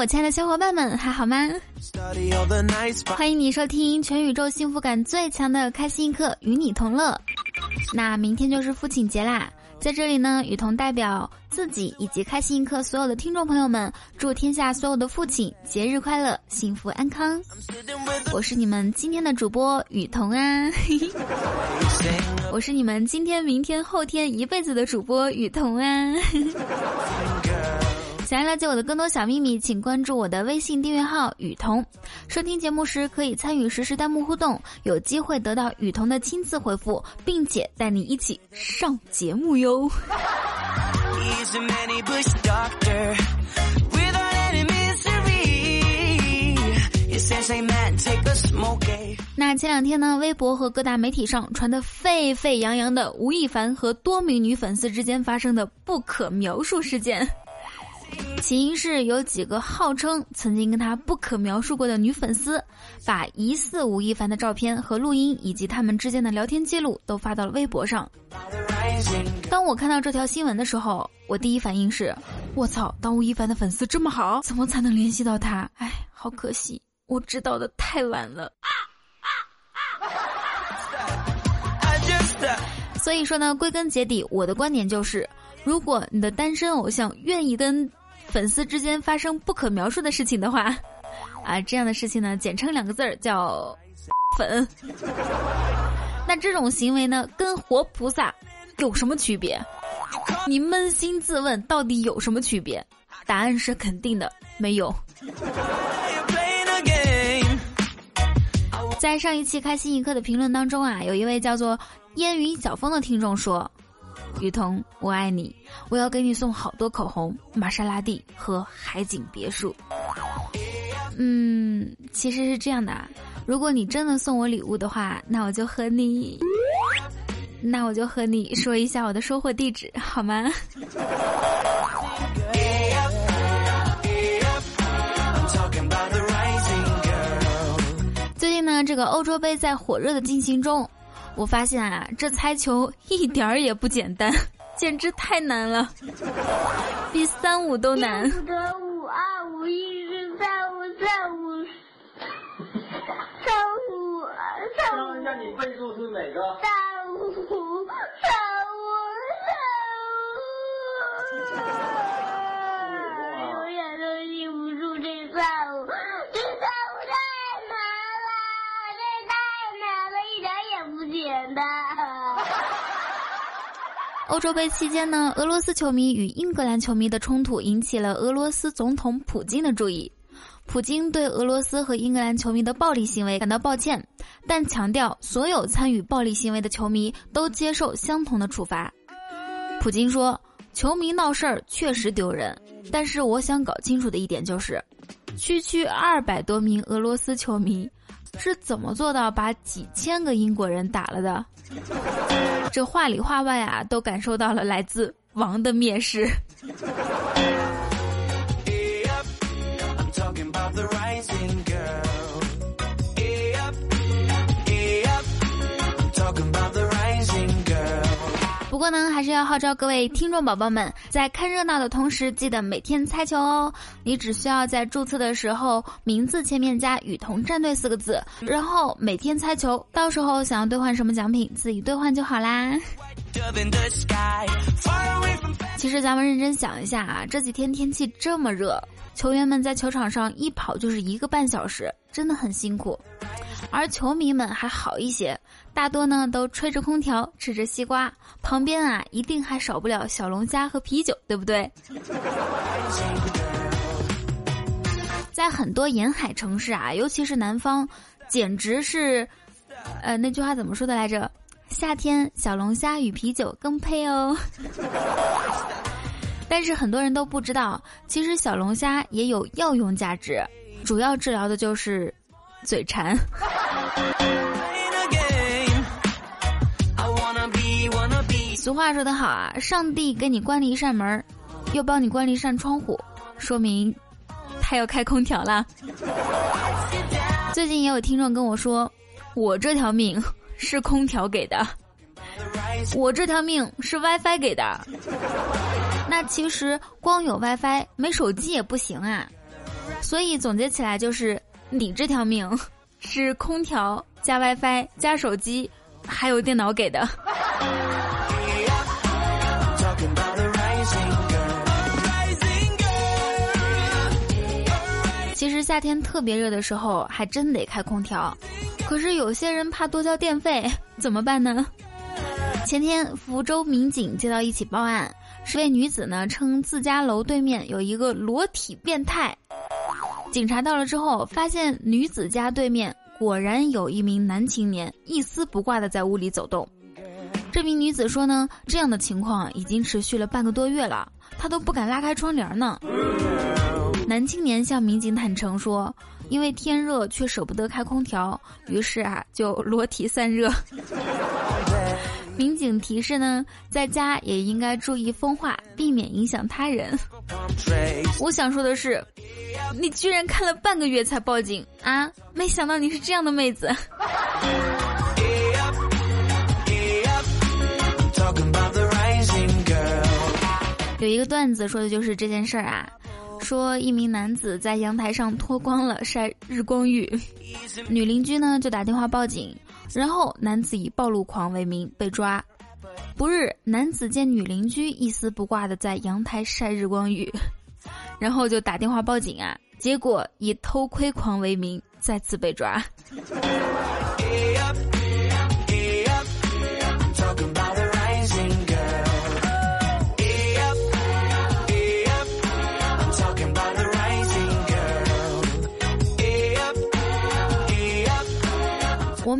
我亲爱的小伙伴们，还好吗？欢迎你收听全宇宙幸福感最强的开心一刻，与你同乐。那明天就是父亲节啦，在这里呢，雨桐代表自己以及开心一刻所有的听众朋友们，祝天下所有的父亲节日快乐，幸福安康。我是你们今天的主播雨桐啊，我是你们今天、明天、后天一辈子的主播雨桐啊。想要了解我的更多小秘密，请关注我的微信订阅号雨桐。收听节目时可以参与实时弹幕互动，有机会得到雨桐的亲自回复，并且带你一起上节目哟。那前两天呢，微博和各大媒体上传的沸沸扬扬的吴亦凡和多名女粉丝之间发生的不可描述事件。起因是有几个号称曾经跟他不可描述过的女粉丝，把疑似吴亦凡的照片和录音，以及他们之间的聊天记录都发到了微博上。当我看到这条新闻的时候，我第一反应是：我操！当吴亦凡的粉丝这么好，怎么才能联系到他？哎，好可惜，我知道的太晚了。所以说呢，归根结底，我的观点就是，如果你的单身偶像愿意跟。粉丝之间发生不可描述的事情的话，啊，这样的事情呢，简称两个字儿叫 “粉”。那这种行为呢，跟活菩萨有什么区别？你扪心自问，到底有什么区别？答案是肯定的，没有。在上一期开心一刻的评论当中啊，有一位叫做烟云小风的听众说。雨桐，我爱你，我要给你送好多口红、玛莎拉蒂和海景别墅。嗯，其实是这样的，如果你真的送我礼物的话，那我就和你，那我就和你说一下我的收货地址，好吗？最近呢，这个欧洲杯在火热的进行中。我发现啊，这猜球一点儿也不简单，简直太难了，比三五都难。五得五二五一是三五三五三五三五。问一下你倍数是哪个？三五三五三五。欧洲杯期间呢，俄罗斯球迷与英格兰球迷的冲突引起了俄罗斯总统普京的注意。普京对俄罗斯和英格兰球迷的暴力行为感到抱歉，但强调所有参与暴力行为的球迷都接受相同的处罚。普京说：“球迷闹事儿确实丢人，但是我想搞清楚的一点就是，区区二百多名俄罗斯球迷。”是怎么做到把几千个英国人打了的？这话里话外啊，都感受到了来自王的蔑视。过呢，还是要号召各位听众宝宝们，在看热闹的同时，记得每天猜球哦。你只需要在注册的时候，名字前面加“雨桐战队”四个字，然后每天猜球。到时候想要兑换什么奖品，自己兑换就好啦。其实咱们认真想一下啊，这几天天气这么热，球员们在球场上一跑就是一个半小时，真的很辛苦。而球迷们还好一些，大多呢都吹着空调，吃着西瓜，旁边啊一定还少不了小龙虾和啤酒，对不对？在很多沿海城市啊，尤其是南方，简直是，呃，那句话怎么说的来着？夏天小龙虾与啤酒更配哦。但是很多人都不知道，其实小龙虾也有药用价值，主要治疗的就是嘴馋。俗话说得好啊，上帝给你关了一扇门，又帮你关了一扇窗户，说明他要开空调了。最近也有听众跟我说，我这条命是空调给的，我这条命是 WiFi 给的。那其实光有 WiFi 没手机也不行啊。所以总结起来就是，你这条命是空调加 WiFi 加手机还有电脑给的。其实夏天特别热的时候，还真得开空调。可是有些人怕多交电费，怎么办呢？前天福州民警接到一起报案，是位女子呢称自家楼对面有一个裸体变态。警察到了之后，发现女子家对面果然有一名男青年一丝不挂的在屋里走动。这名女子说呢，这样的情况已经持续了半个多月了，她都不敢拉开窗帘呢。男青年向民警坦诚说，因为天热却舍不得开空调，于是啊就裸体散热。民警提示呢，在家也应该注意风化，避免影响他人。我想说的是，你居然看了半个月才报警啊！没想到你是这样的妹子。有一个段子说的就是这件事儿啊。说一名男子在阳台上脱光了晒日光浴，女邻居呢就打电话报警，然后男子以暴露狂为名被抓。不日，男子见女邻居一丝不挂的在阳台晒日光浴，然后就打电话报警啊，结果以偷窥狂为名再次被抓。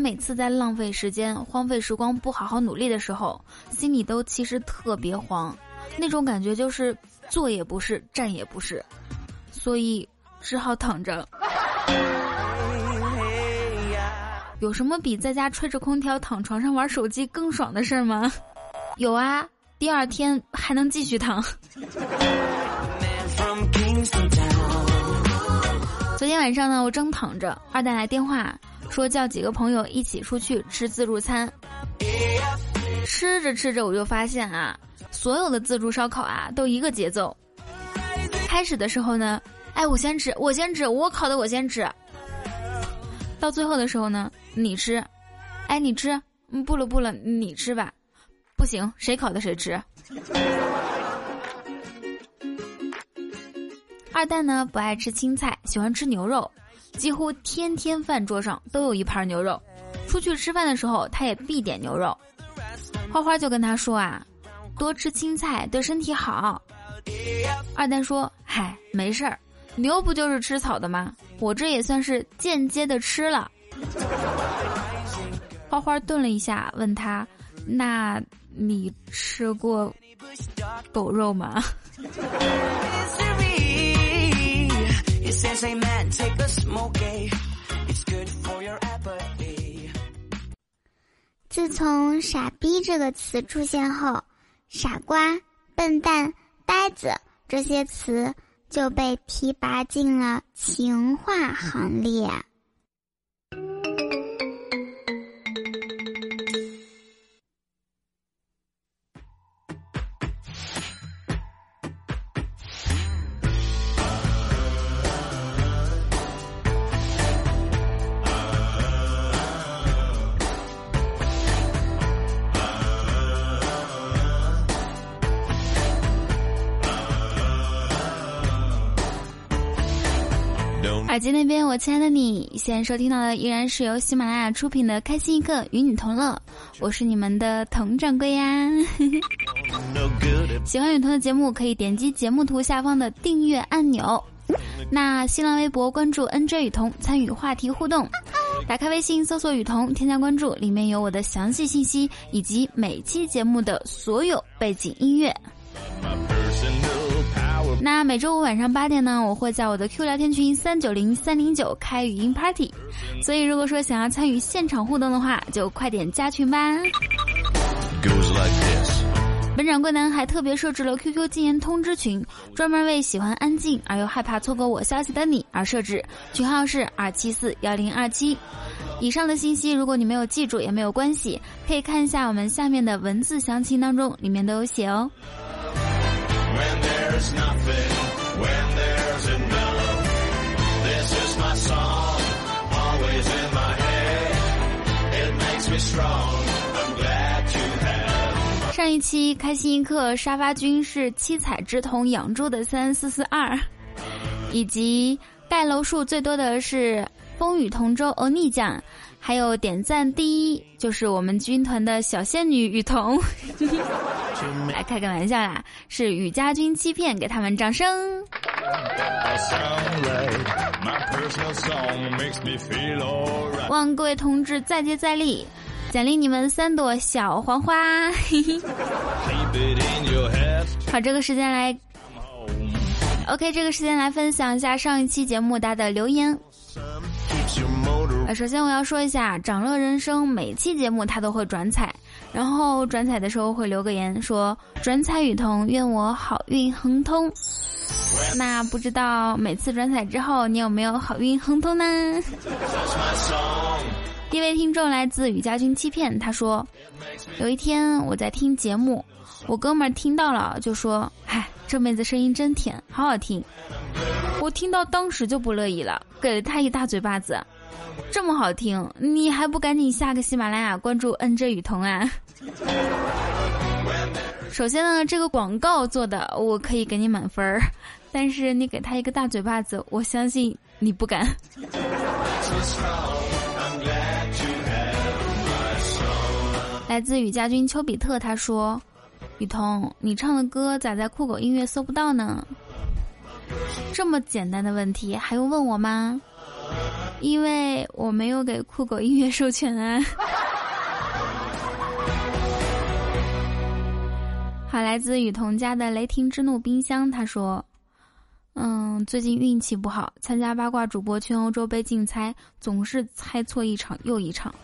每次在浪费时间、荒废时光、不好好努力的时候，心里都其实特别慌，那种感觉就是坐也不是，站也不是，所以只好躺着。有什么比在家吹着空调、躺床上玩手机更爽的事儿吗？有啊，第二天还能继续躺。昨天晚上呢，我正躺着，二蛋来电话。说叫几个朋友一起出去吃自助餐，吃着吃着我就发现啊，所有的自助烧烤啊都一个节奏。开始的时候呢，哎我先吃，我先吃，我烤的我先吃。到最后的时候呢，你吃，哎你吃，不了不了，你吃吧，不行，谁烤的谁吃。二蛋呢不爱吃青菜，喜欢吃牛肉。几乎天天饭桌上都有一盘牛肉，出去吃饭的时候他也必点牛肉。花花就跟他说啊，多吃青菜对身体好。二蛋说，嗨，没事儿，牛不就是吃草的吗？我这也算是间接的吃了。花花顿了一下，问他，那你吃过狗肉吗？自从“傻逼”这个词出现后，“傻瓜”“笨蛋”“呆子”这些词就被提拔进了情话行列。机那边，我亲爱的你，现在收听到的依然是由喜马拉雅出品的《开心一刻，与你同乐》，我是你们的佟掌柜呀。喜欢雨桐的节目，可以点击节目图下方的订阅按钮。那新浪微博关注 NJ 雨桐，参与话题互动。打开微信搜索雨桐，添加关注，里面有我的详细信息以及每期节目的所有背景音乐。那每周五晚上八点呢，我会在我的 Q 聊天群三九零三零九开语音 party，所以如果说想要参与现场互动的话，就快点加群吧。本掌柜呢还特别设置了 QQ 禁言通知群，专门为喜欢安静而又害怕错过我消息的你而设置，群号是二七四幺零二七。以上的信息如果你没有记住也没有关系，可以看一下我们下面的文字详情当中，里面都有写哦。上一期开心一刻沙发君是七彩之瞳养猪的三四四二，以及盖楼数最多的是风雨同舟欧尼酱。还有点赞第一就是我们军团的小仙女雨桐。来开个玩笑啦，是雨家军欺骗，给他们掌声。望各位同志再接再厉。奖励你们三朵小黄花。好，这个时间来，OK，这个时间来分享一下上一期节目大家的留言。首先我要说一下，掌乐人生每期节目他都会转彩，然后转彩的时候会留个言说“转彩雨桐，愿我好运亨通”。那不知道每次转彩之后你有没有好运亨通呢？第一位听众来自雨家军欺骗，他说：“有一天我在听节目，我哥们儿听到了就说：‘嗨，这妹子声音真甜，好好听。’我听到当时就不乐意了，给了他一大嘴巴子。这么好听，你还不赶紧下个喜马拉雅关注 N J 雨桐啊！首先呢，这个广告做的我可以给你满分儿，但是你给他一个大嘴巴子，我相信你不敢。”来自雨家军丘比特，他说：“雨桐，你唱的歌咋在酷狗音乐搜不到呢？这么简单的问题还用问我吗？因为我没有给酷狗音乐授权啊。”好，来自雨桐家的雷霆之怒冰箱，他说：“嗯，最近运气不好，参加八卦主播全欧洲杯竞猜，总是猜错一场又一场。”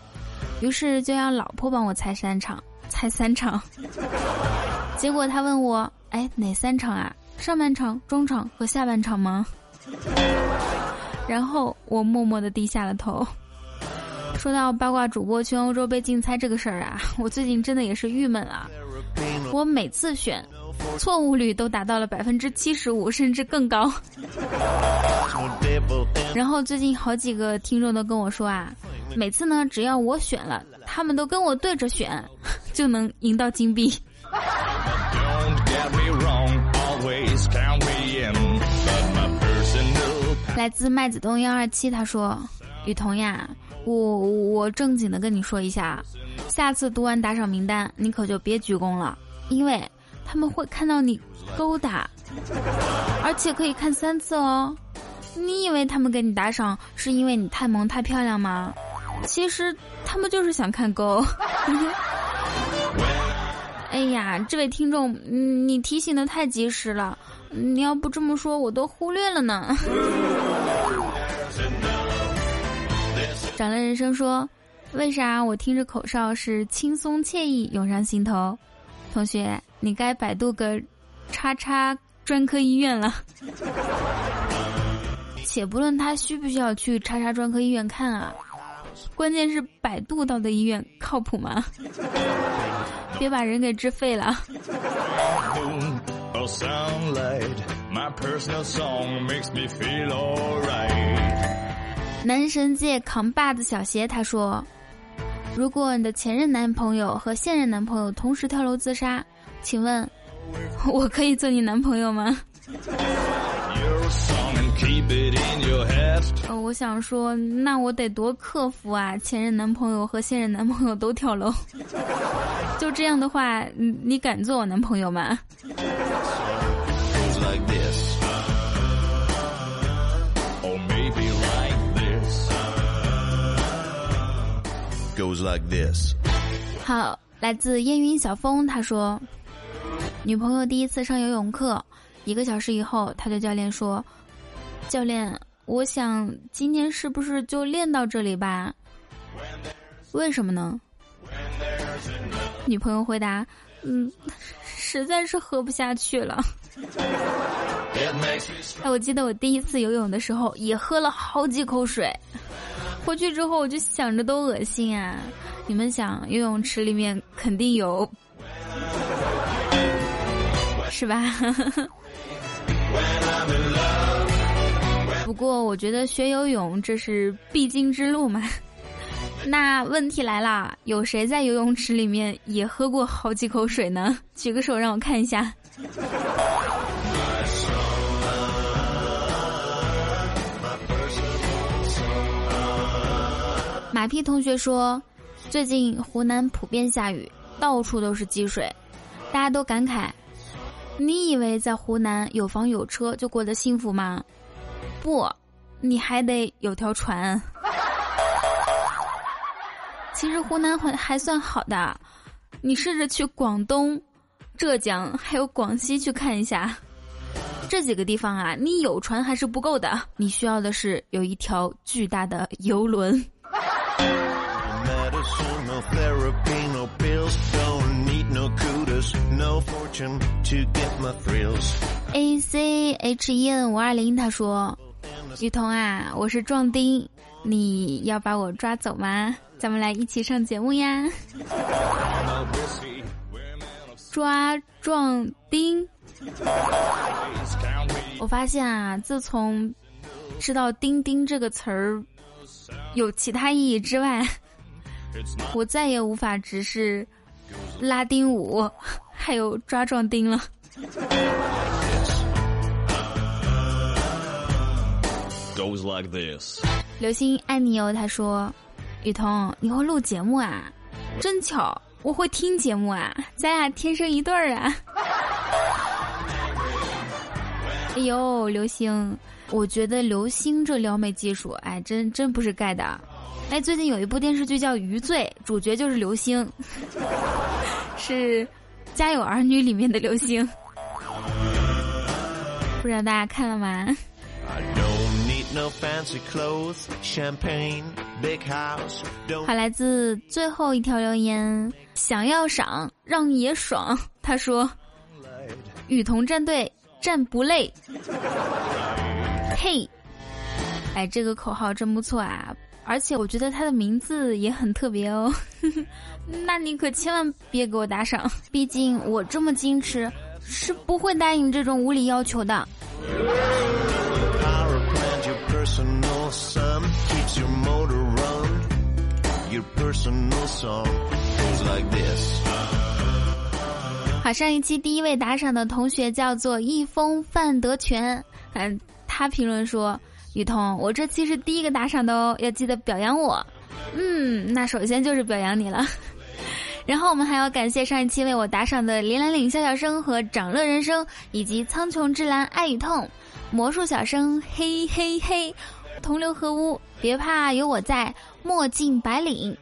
于是就让老婆帮我猜三场，猜三场。结果他问我：“哎，哪三场啊？上半场、中场和下半场吗？”然后我默默的低下了头。说到八卦主播去欧洲被竞猜这个事儿啊，我最近真的也是郁闷啊。我每次选，错误率都达到了百分之七十五，甚至更高。然后最近好几个听众都跟我说啊。每次呢，只要我选了，他们都跟我对着选，就能赢到金币。来自麦子东幺二七，他说：“雨桐呀，我我正经的跟你说一下，下次读完打赏名单，你可就别鞠躬了，因为他们会看到你勾搭，而且可以看三次哦。你以为他们给你打赏是因为你太萌太漂亮吗？”其实他们就是想看狗。哎呀，这位听众，你提醒的太及时了，你要不这么说，我都忽略了呢。长了人生说，为啥我听着口哨是轻松惬意涌上心头？同学，你该百度个叉叉专科医院了。且不论他需不需要去叉叉专科医院看啊。关键是百度到的医院靠谱吗？别把人给治废了。男神界扛把子小邪他说：“如果你的前任男朋友和现任男朋友同时跳楼自杀，请问我可以做你男朋友吗？”呃，我想说，那我得多克服啊！前任男朋友和现任男朋友都跳楼，就这样的话，你你敢做我男朋友吗。好，来自烟云小风，他说，女朋友第一次上游泳课，一个小时以后，他对教练说。教练，我想今天是不是就练到这里吧？为什么呢？女朋友回答：“嗯，实在是喝不下去了。”哎，我记得我第一次游泳的时候也喝了好几口水，回去之后我就想着都恶心啊！你们想，游泳池里面肯定有，是吧？不过我觉得学游泳这是必经之路嘛，那问题来了，有谁在游泳池里面也喝过好几口水呢？举个手让我看一下。马屁同学说，最近湖南普遍下雨，到处都是积水，大家都感慨：你以为在湖南有房有车就过得幸福吗？不，你还得有条船。其实湖南还还算好的，你试着去广东、浙江还有广西去看一下，这几个地方啊，你有船还是不够的，你需要的是有一条巨大的游轮。A C H E N 五二零他说：“雨桐啊，我是壮丁，你要把我抓走吗？咱们来一起上节目呀！”抓壮丁，我发现啊，自从知道“丁丁”这个词儿有其他意义之外，我再也无法直视拉丁舞，还有抓壮丁了。流星爱你哦，他说：“雨桐，你会录节目啊？真巧，我会听节目啊，咱俩天生一对儿啊！” 哎呦，流星，我觉得流星这撩妹技术，哎，真真不是盖的。哎，最近有一部电视剧叫《余罪》，主角就是刘星，是《家有儿女》里面的刘星，不知道大家看了吗？好，来自最后一条留言，想要赏让爷爽，他说：“雨桐战队战不累。”嘿，哎，这个口号真不错啊！而且我觉得他的名字也很特别哦，那你可千万别给我打赏，毕竟我这么矜持，是不会答应这种无理要求的。好，上一期第一位打赏的同学叫做一封范德全，嗯，他评论说。雨桐，我这期是第一个打赏的哦，要记得表扬我。嗯，那首先就是表扬你了。然后我们还要感谢上一期为我打赏的林兰岭笑笑生和掌乐人生，以及苍穹之蓝爱与痛、魔术小生嘿嘿嘿、同流合污，别怕有我在，墨镜白领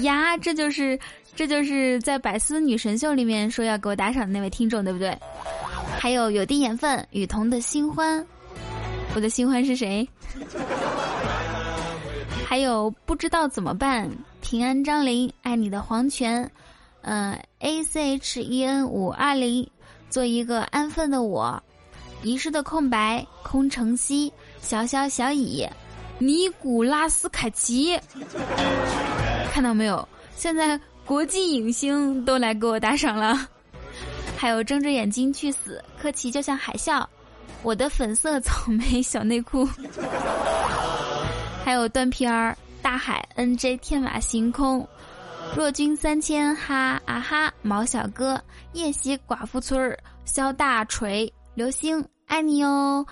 呀，这就是这就是在百思女神秀里面说要给我打赏的那位听众，对不对？还有有滴盐分雨桐的新欢。我的新欢是谁？还有不知道怎么办？平安张林，爱你的黄泉，嗯，A C H E N 五二零，做一个安分的我，遗失的空白，空城西，小小小乙，尼古拉斯凯奇，看到没有？现在国际影星都来给我打赏了，还有睁着眼睛去死，柯奇就像海啸。我的粉色草莓小内裤，还有断片儿、大海、N J、天马行空、若君三千、哈啊哈、毛小哥、夜袭寡妇村儿、肖大锤、流星爱你哦、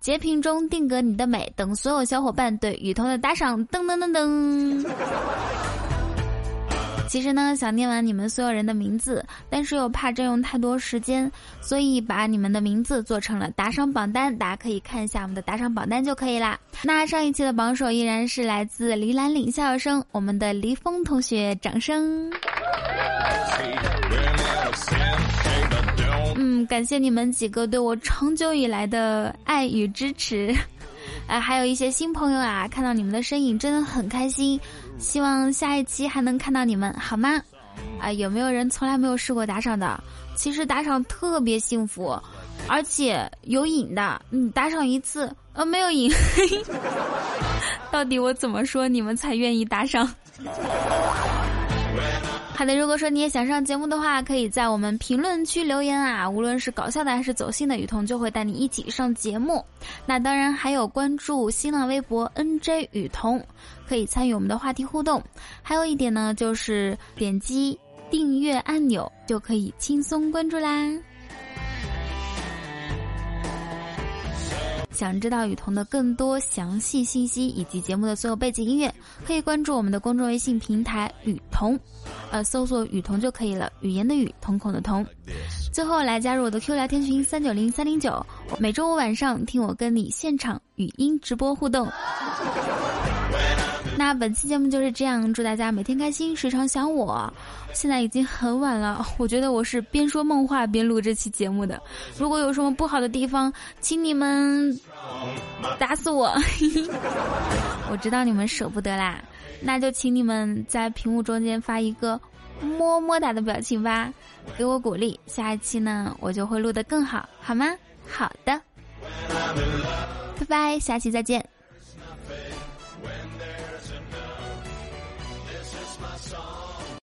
截屏中定格你的美等所有小伙伴对雨桐的打赏，噔噔噔噔。其实呢，想念完你们所有人的名字，但是又怕占用太多时间，所以把你们的名字做成了打赏榜单，大家可以看一下我们的打赏榜单就可以啦。那上一期的榜首依然是来自黎兰岭笑声，我们的黎峰同学，掌声。感谢你们几个对我长久以来的爱与支持。啊，还有一些新朋友啊，看到你们的身影真的很开心，希望下一期还能看到你们，好吗？啊，有没有人从来没有试过打赏的？其实打赏特别幸福，而且有瘾的。你打赏一次，呃，没有瘾，到底我怎么说你们才愿意打赏？好的，如果说你也想上节目的话，可以在我们评论区留言啊，无论是搞笑的还是走心的，雨桐就会带你一起上节目。那当然还有关注新浪微博 NJ 雨桐，可以参与我们的话题互动。还有一点呢，就是点击订阅按钮就可以轻松关注啦。想知道雨桐的更多详细信息以及节目的所有背景音乐，可以关注我们的公众微信平台“雨桐”，呃，搜索“雨桐”就可以了。语言的语，瞳孔的瞳。最后来加入我的 Q 聊天群三九零三零九，每周五晚上听我跟你现场语音直播互动。那本期节目就是这样，祝大家每天开心，时常想我。现在已经很晚了，我觉得我是边说梦话边录这期节目的。如果有什么不好的地方，请你们打死我。我知道你们舍不得啦，那就请你们在屏幕中间发一个么么哒的表情吧，给我鼓励。下一期呢，我就会录得更好，好吗？好的，拜拜，下期再见。